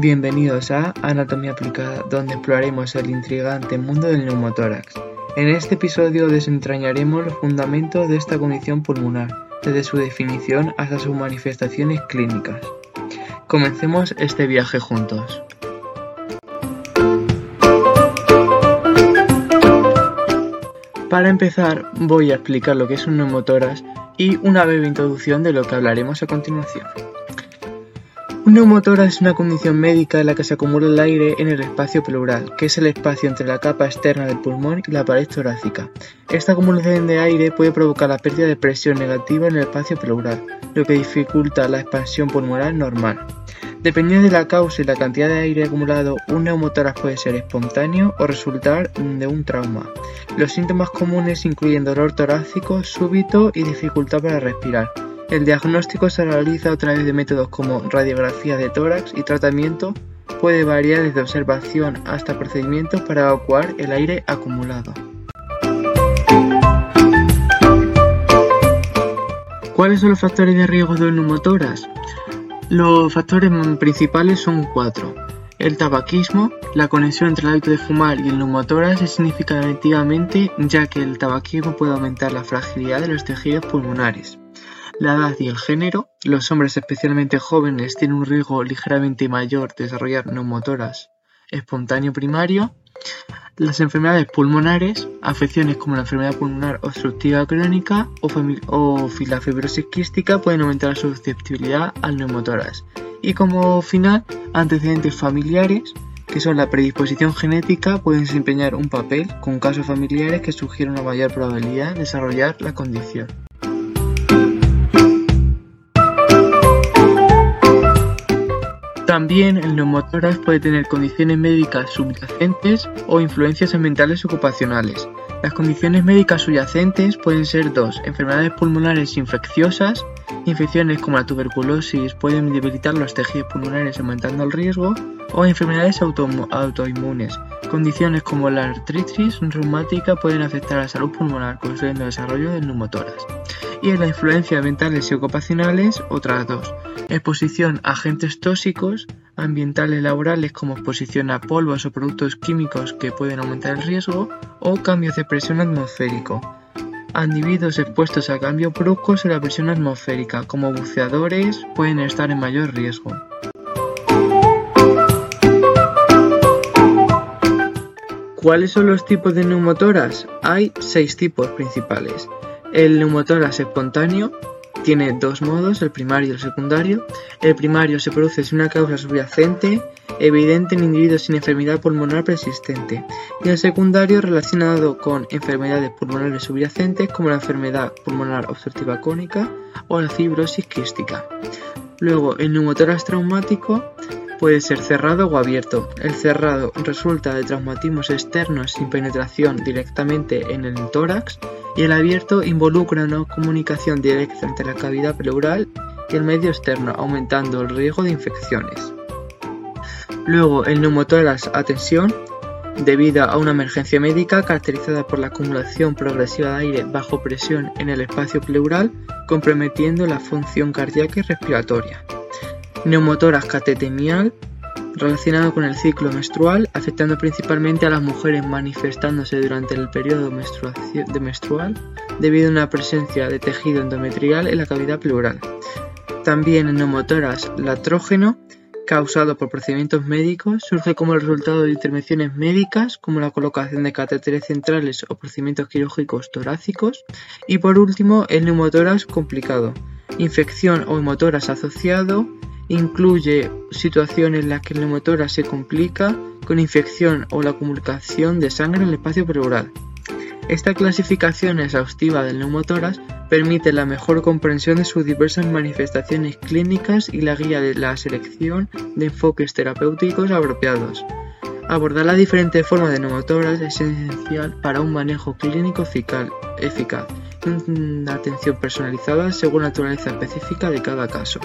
Bienvenidos a Anatomía Aplicada, donde exploraremos el intrigante mundo del neumotórax. En este episodio desentrañaremos los fundamentos de esta condición pulmonar, desde su definición hasta sus manifestaciones clínicas. Comencemos este viaje juntos. Para empezar, voy a explicar lo que es un neumotórax y una breve introducción de lo que hablaremos a continuación. Un neumotórax es una condición médica en la que se acumula el aire en el espacio pleural, que es el espacio entre la capa externa del pulmón y la pared torácica. Esta acumulación de aire puede provocar la pérdida de presión negativa en el espacio pleural, lo que dificulta la expansión pulmonar normal. Dependiendo de la causa y la cantidad de aire acumulado, un neumotórax puede ser espontáneo o resultar de un trauma. Los síntomas comunes incluyen dolor torácico súbito y dificultad para respirar. El diagnóstico se realiza a través de métodos como radiografía de tórax y tratamiento puede variar desde observación hasta procedimientos para evacuar el aire acumulado. ¿Cuáles son los factores de riesgo del neumotórax? Los factores principales son cuatro. El tabaquismo, la conexión entre el hábito de fumar y el neumotórax es significativamente ya que el tabaquismo puede aumentar la fragilidad de los tejidos pulmonares. La edad y el género, los hombres especialmente jóvenes tienen un riesgo ligeramente mayor de desarrollar neumotórax espontáneo primario. Las enfermedades pulmonares, afecciones como la enfermedad pulmonar obstructiva crónica o, la fibrosis quística pueden aumentar la susceptibilidad al neumotórax. Y como final, antecedentes familiares, que son la predisposición genética, pueden desempeñar un papel con casos familiares que sugieren una mayor probabilidad de desarrollar la condición. También el neumotórax puede tener condiciones médicas subyacentes o influencias ambientales ocupacionales. Las condiciones médicas subyacentes pueden ser dos, enfermedades pulmonares infecciosas, infecciones como la tuberculosis pueden debilitar los tejidos pulmonares aumentando el riesgo, o enfermedades autoinmunes. Condiciones como la artritis reumática pueden afectar a la salud pulmonar, construyendo el desarrollo del neumotórax y en la influencia ambientales y ocupacionales otras dos. Exposición a agentes tóxicos, ambientales laborales como exposición a polvos o productos químicos que pueden aumentar el riesgo o cambios de presión atmosférico. Individuos expuestos a cambios bruscos en la presión atmosférica, como buceadores, pueden estar en mayor riesgo. ¿Cuáles son los tipos de neumotoras? Hay seis tipos principales. El neumotórax espontáneo tiene dos modos, el primario y el secundario. El primario se produce sin una causa subyacente evidente en individuos sin enfermedad pulmonar persistente y el secundario relacionado con enfermedades pulmonares subyacentes como la enfermedad pulmonar obstructiva crónica o la fibrosis quística. Luego, el neumotórax traumático puede ser cerrado o abierto. El cerrado resulta de traumatismos externos sin penetración directamente en el tórax y el abierto involucra una comunicación directa entre la cavidad pleural y el medio externo, aumentando el riesgo de infecciones. Luego, el neumotórax a debido a una emergencia médica caracterizada por la acumulación progresiva de aire bajo presión en el espacio pleural, comprometiendo la función cardíaca y respiratoria. Neumotórax catetemial, relacionado con el ciclo menstrual, afectando principalmente a las mujeres manifestándose durante el periodo de menstrual debido a una presencia de tejido endometrial en la cavidad pleural. También el neumotórax latrógeno, causado por procedimientos médicos, surge como resultado de intervenciones médicas como la colocación de catéteres centrales o procedimientos quirúrgicos torácicos. Y por último, el neumotórax complicado, infección o neumotórax asociado Incluye situaciones en las que el neumotórax se complica con infección o la acumulación de sangre en el espacio pleural. Esta clasificación exhaustiva del neumotórax permite la mejor comprensión de sus diversas manifestaciones clínicas y la guía de la selección de enfoques terapéuticos apropiados. Abordar las diferentes formas de neumotórax es esencial para un manejo clínico eficaz y una atención personalizada según la naturaleza específica de cada caso.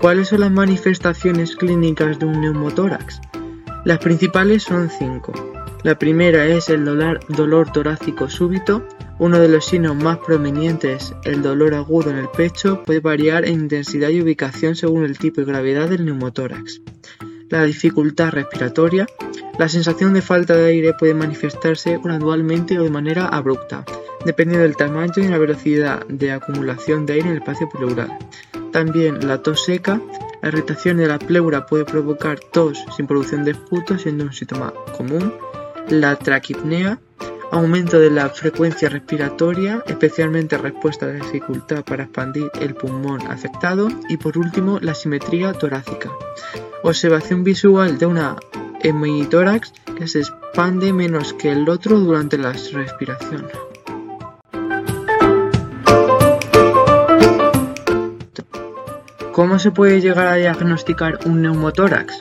¿Cuáles son las manifestaciones clínicas de un neumotórax? Las principales son cinco. La primera es el dolor, torácico súbito. Uno de los signos más prominentes, el dolor agudo en el pecho, puede variar en intensidad y ubicación según el tipo y gravedad del neumotórax. La dificultad respiratoria. La sensación de falta de aire puede manifestarse gradualmente o de manera abrupta, dependiendo del tamaño y la velocidad de acumulación de aire en el espacio pleural. También la tos seca. La irritación de la pleura puede provocar tos sin producción de esputo, siendo un síntoma común. La traquipnea. Aumento de la frecuencia respiratoria, especialmente respuesta a la dificultad para expandir el pulmón afectado. Y por último, la simetría torácica. Observación visual de una hemitórax que se expande menos que el otro durante la respiración. ¿Cómo se puede llegar a diagnosticar un neumotórax?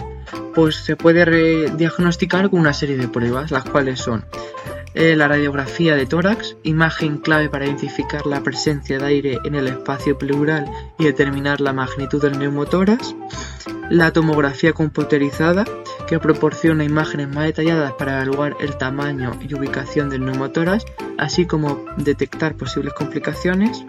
Pues se puede diagnosticar con una serie de pruebas, las cuales son eh, la radiografía de tórax, imagen clave para identificar la presencia de aire en el espacio pleural y determinar la magnitud del neumotórax, la tomografía computerizada, que proporciona imágenes más detalladas para evaluar el tamaño y ubicación del neumotórax, así como detectar posibles complicaciones,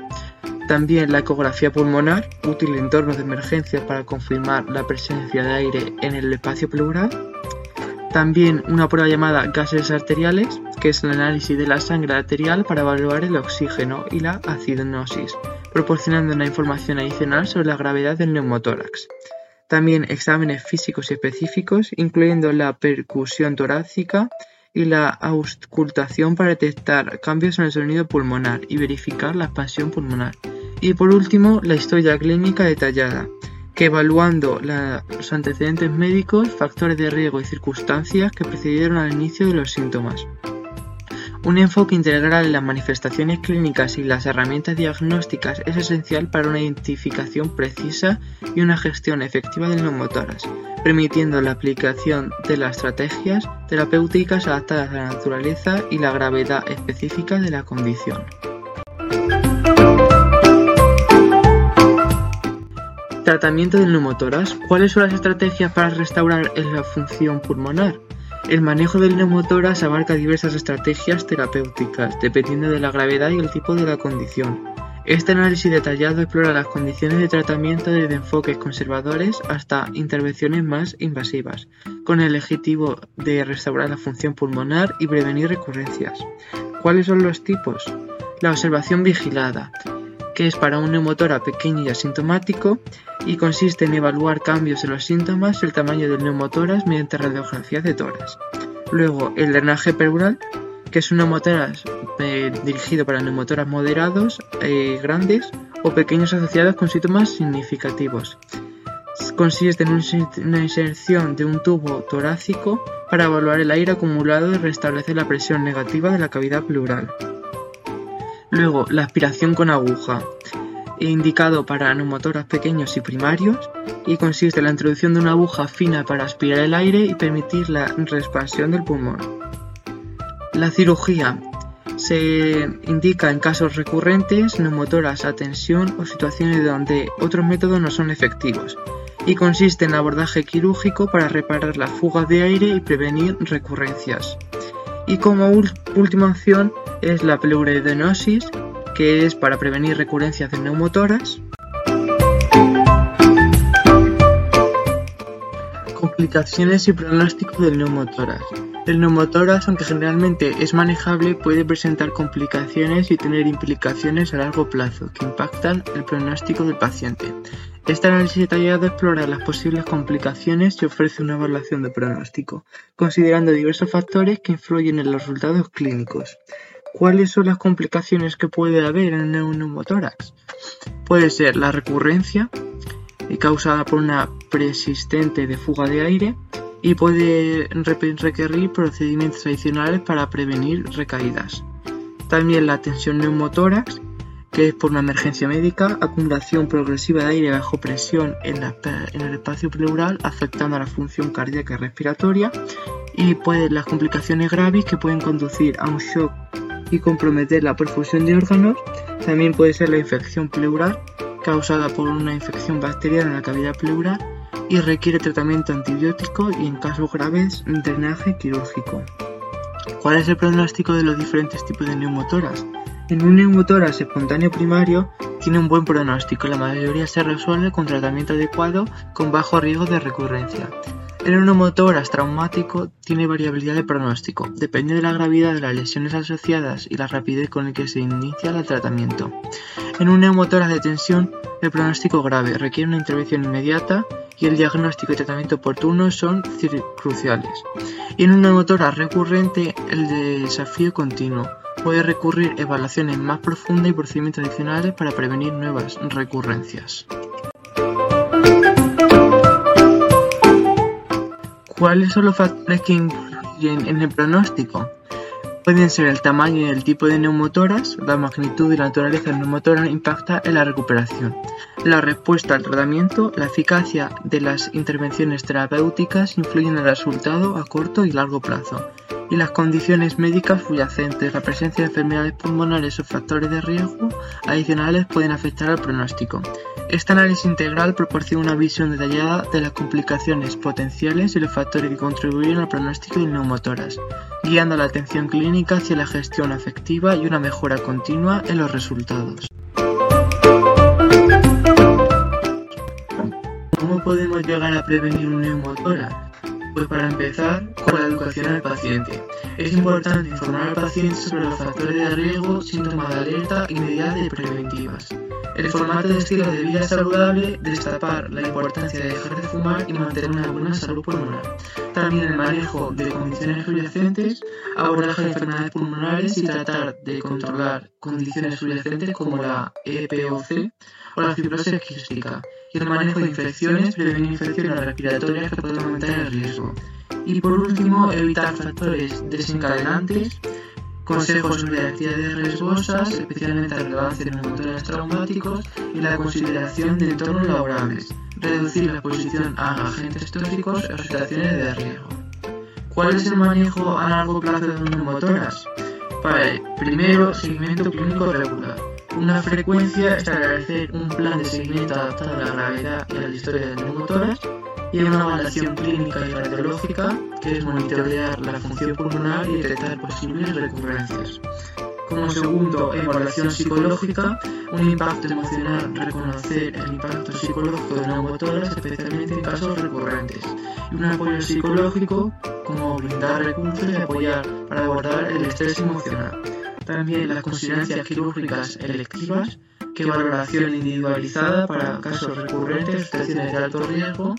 también la ecografía pulmonar, útil en entornos de emergencia para confirmar la presencia de aire en el espacio pleural, también una prueba llamada gases arteriales, que es el análisis de la sangre arterial para evaluar el oxígeno y la acidonosis, proporcionando una información adicional sobre la gravedad del neumotórax. También exámenes físicos específicos, incluyendo la percusión torácica y la auscultación para detectar cambios en el sonido pulmonar y verificar la expansión pulmonar. Y por último, la historia clínica detallada, que evaluando los antecedentes médicos, factores de riesgo y circunstancias que precedieron al inicio de los síntomas. Un enfoque integral en las manifestaciones clínicas y las herramientas diagnósticas es esencial para una identificación precisa y una gestión efectiva del neumotórax, permitiendo la aplicación de las estrategias terapéuticas adaptadas a la naturaleza y la gravedad específica de la condición. Tratamiento del neumotórax. ¿Cuáles son las estrategias para restaurar la función pulmonar? El manejo del neumotórax abarca diversas estrategias terapéuticas, dependiendo de la gravedad y el tipo de la condición. Este análisis detallado explora las condiciones de tratamiento desde enfoques conservadores hasta intervenciones más invasivas, con el objetivo de restaurar la función pulmonar y prevenir recurrencias. ¿Cuáles son los tipos? La observación vigilada que es para un neumotórax pequeño y asintomático y consiste en evaluar cambios en los síntomas y el tamaño del neumotórax mediante radiografías de tórax. Luego, el drenaje pleural, que es un neumotórax eh, dirigido para neumotórax moderados, eh, grandes o pequeños asociados con síntomas significativos. Consiste en una inserción de un tubo torácico para evaluar el aire acumulado y restablecer la presión negativa de la cavidad pleural. Luego, la aspiración con aguja, indicado para neumotoras pequeños y primarios, y consiste en la introducción de una aguja fina para aspirar el aire y permitir la expansión del pulmón. La cirugía se indica en casos recurrentes, neumotoras a tensión o situaciones donde otros métodos no son efectivos, y consiste en abordaje quirúrgico para reparar las fugas de aire y prevenir recurrencias. Y como última opción, es la pleuredenosis, que es para prevenir recurrencias de neumotoras. Complicaciones y pronóstico del neumotoras. El neumotoras, aunque generalmente es manejable, puede presentar complicaciones y tener implicaciones a largo plazo que impactan el pronóstico del paciente. Este análisis detallado explora las posibles complicaciones y ofrece una evaluación de pronóstico, considerando diversos factores que influyen en los resultados clínicos. ¿Cuáles son las complicaciones que puede haber en el neumotórax? Puede ser la recurrencia, eh, causada por una persistente de fuga de aire, y puede requerir procedimientos adicionales para prevenir recaídas. También la tensión neumotórax, que es por una emergencia médica, acumulación progresiva de aire bajo presión en, en el espacio pleural, afectando a la función cardíaca y respiratoria, y puede, las complicaciones graves que pueden conducir a un shock y comprometer la perfusión de órganos. También puede ser la infección pleural causada por una infección bacteriana en la cavidad pleural y requiere tratamiento antibiótico y en casos graves drenaje quirúrgico. ¿Cuál es el pronóstico de los diferentes tipos de neumotoras? En un neumotoras espontáneo primario tiene un buen pronóstico, la mayoría se resuelve con tratamiento adecuado con bajo riesgo de recurrencia. En un neumotoras traumático tiene variabilidad de pronóstico, depende de la gravedad de las lesiones asociadas y la rapidez con la que se inicia el tratamiento. En un neumotoras de tensión, el pronóstico grave requiere una intervención inmediata y el diagnóstico y tratamiento oportuno son cruciales. Y en un neumotoras recurrente, el desafío continuo. Puede recurrir evaluaciones más profundas y procedimientos adicionales para prevenir nuevas recurrencias. ¿Cuáles son los factores que influyen en el pronóstico? Pueden ser el tamaño y el tipo de neumotoras, la magnitud y la naturaleza del neumotoras impacta en la recuperación, la respuesta al tratamiento, la eficacia de las intervenciones terapéuticas influyen en el resultado a corto y largo plazo, y las condiciones médicas subyacentes, la presencia de enfermedades pulmonares o factores de riesgo adicionales pueden afectar al pronóstico. Este análisis integral proporciona una visión detallada de las complicaciones potenciales y los factores que contribuyen al pronóstico de neumotoras, guiando la atención clínica hacia la gestión afectiva y una mejora continua en los resultados. ¿Cómo podemos llegar a prevenir un neumotora? Pues para empezar, con la educación al paciente. Es importante informar al paciente sobre los factores de riesgo, síntomas de alerta y medidas preventivas. El formato de estilo de vida saludable, destapar la importancia de dejar de fumar y mantener una buena salud pulmonar. También el manejo de condiciones subyacentes, abordaje de enfermedades pulmonares y tratar de controlar condiciones subyacentes como la EPOC o la fibrosis quística y el manejo de infecciones, prevenir infecciones respiratorias que pueden aumentar el riesgo. Y por último, evitar factores desencadenantes, consejos sobre actividades riesgosas, especialmente relevancia en los motores traumáticos y la consideración de entornos laborables, reducir la exposición a agentes tóxicos o situaciones de riesgo. ¿Cuál es el manejo a largo plazo de neumotoras? Para el primero, seguimiento clínico regular una frecuencia, establecer un plan de seguimiento adaptado a la gravedad y a la historia de las motoras y una evaluación clínica y radiológica que es monitorear la función pulmonar y detectar posibles recurrencias. Como segundo, evaluación psicológica, un impacto emocional, reconocer el impacto psicológico de las motoras, especialmente en casos recurrentes. Y un apoyo psicológico, como brindar recursos y apoyar para abordar el estrés emocional también las considerancias quirúrgicas electivas, que valoración individualizada para casos recurrentes, situaciones de alto riesgo,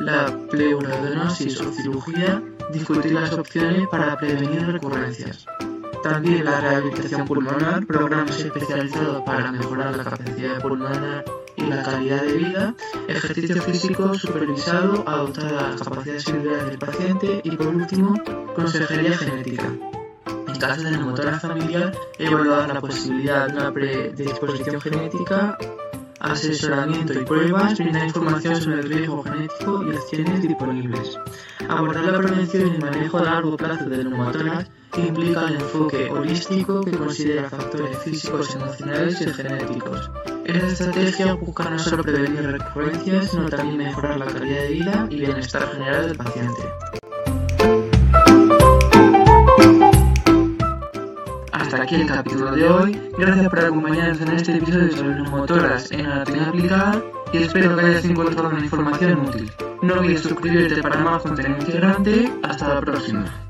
la pleurodenosis o cirugía, discutir las opciones para prevenir recurrencias. También la rehabilitación pulmonar, programas especializados para mejorar la capacidad pulmonar y la calidad de vida, ejercicio físico supervisado, adoptar las capacidades individuales del paciente y por último, consejería genética caso de neumotora familiar, evaluar la posibilidad de una predisposición genética, asesoramiento y pruebas, brindar información sobre el riesgo genético y opciones disponibles. Abordar la prevención y el manejo a largo plazo de neumotoras que implica el enfoque holístico que considera factores físicos, emocionales y genéticos. Esta estrategia busca no solo prevenir recurrencias, sino también mejorar la calidad de vida y bienestar general del paciente. Aquí el capítulo de hoy. Gracias por acompañarnos en este episodio sobre neumotoras en anatomía aplicada y espero que hayas encontrado una información útil. No olvides suscribirte para más contenido integrante. Hasta la próxima.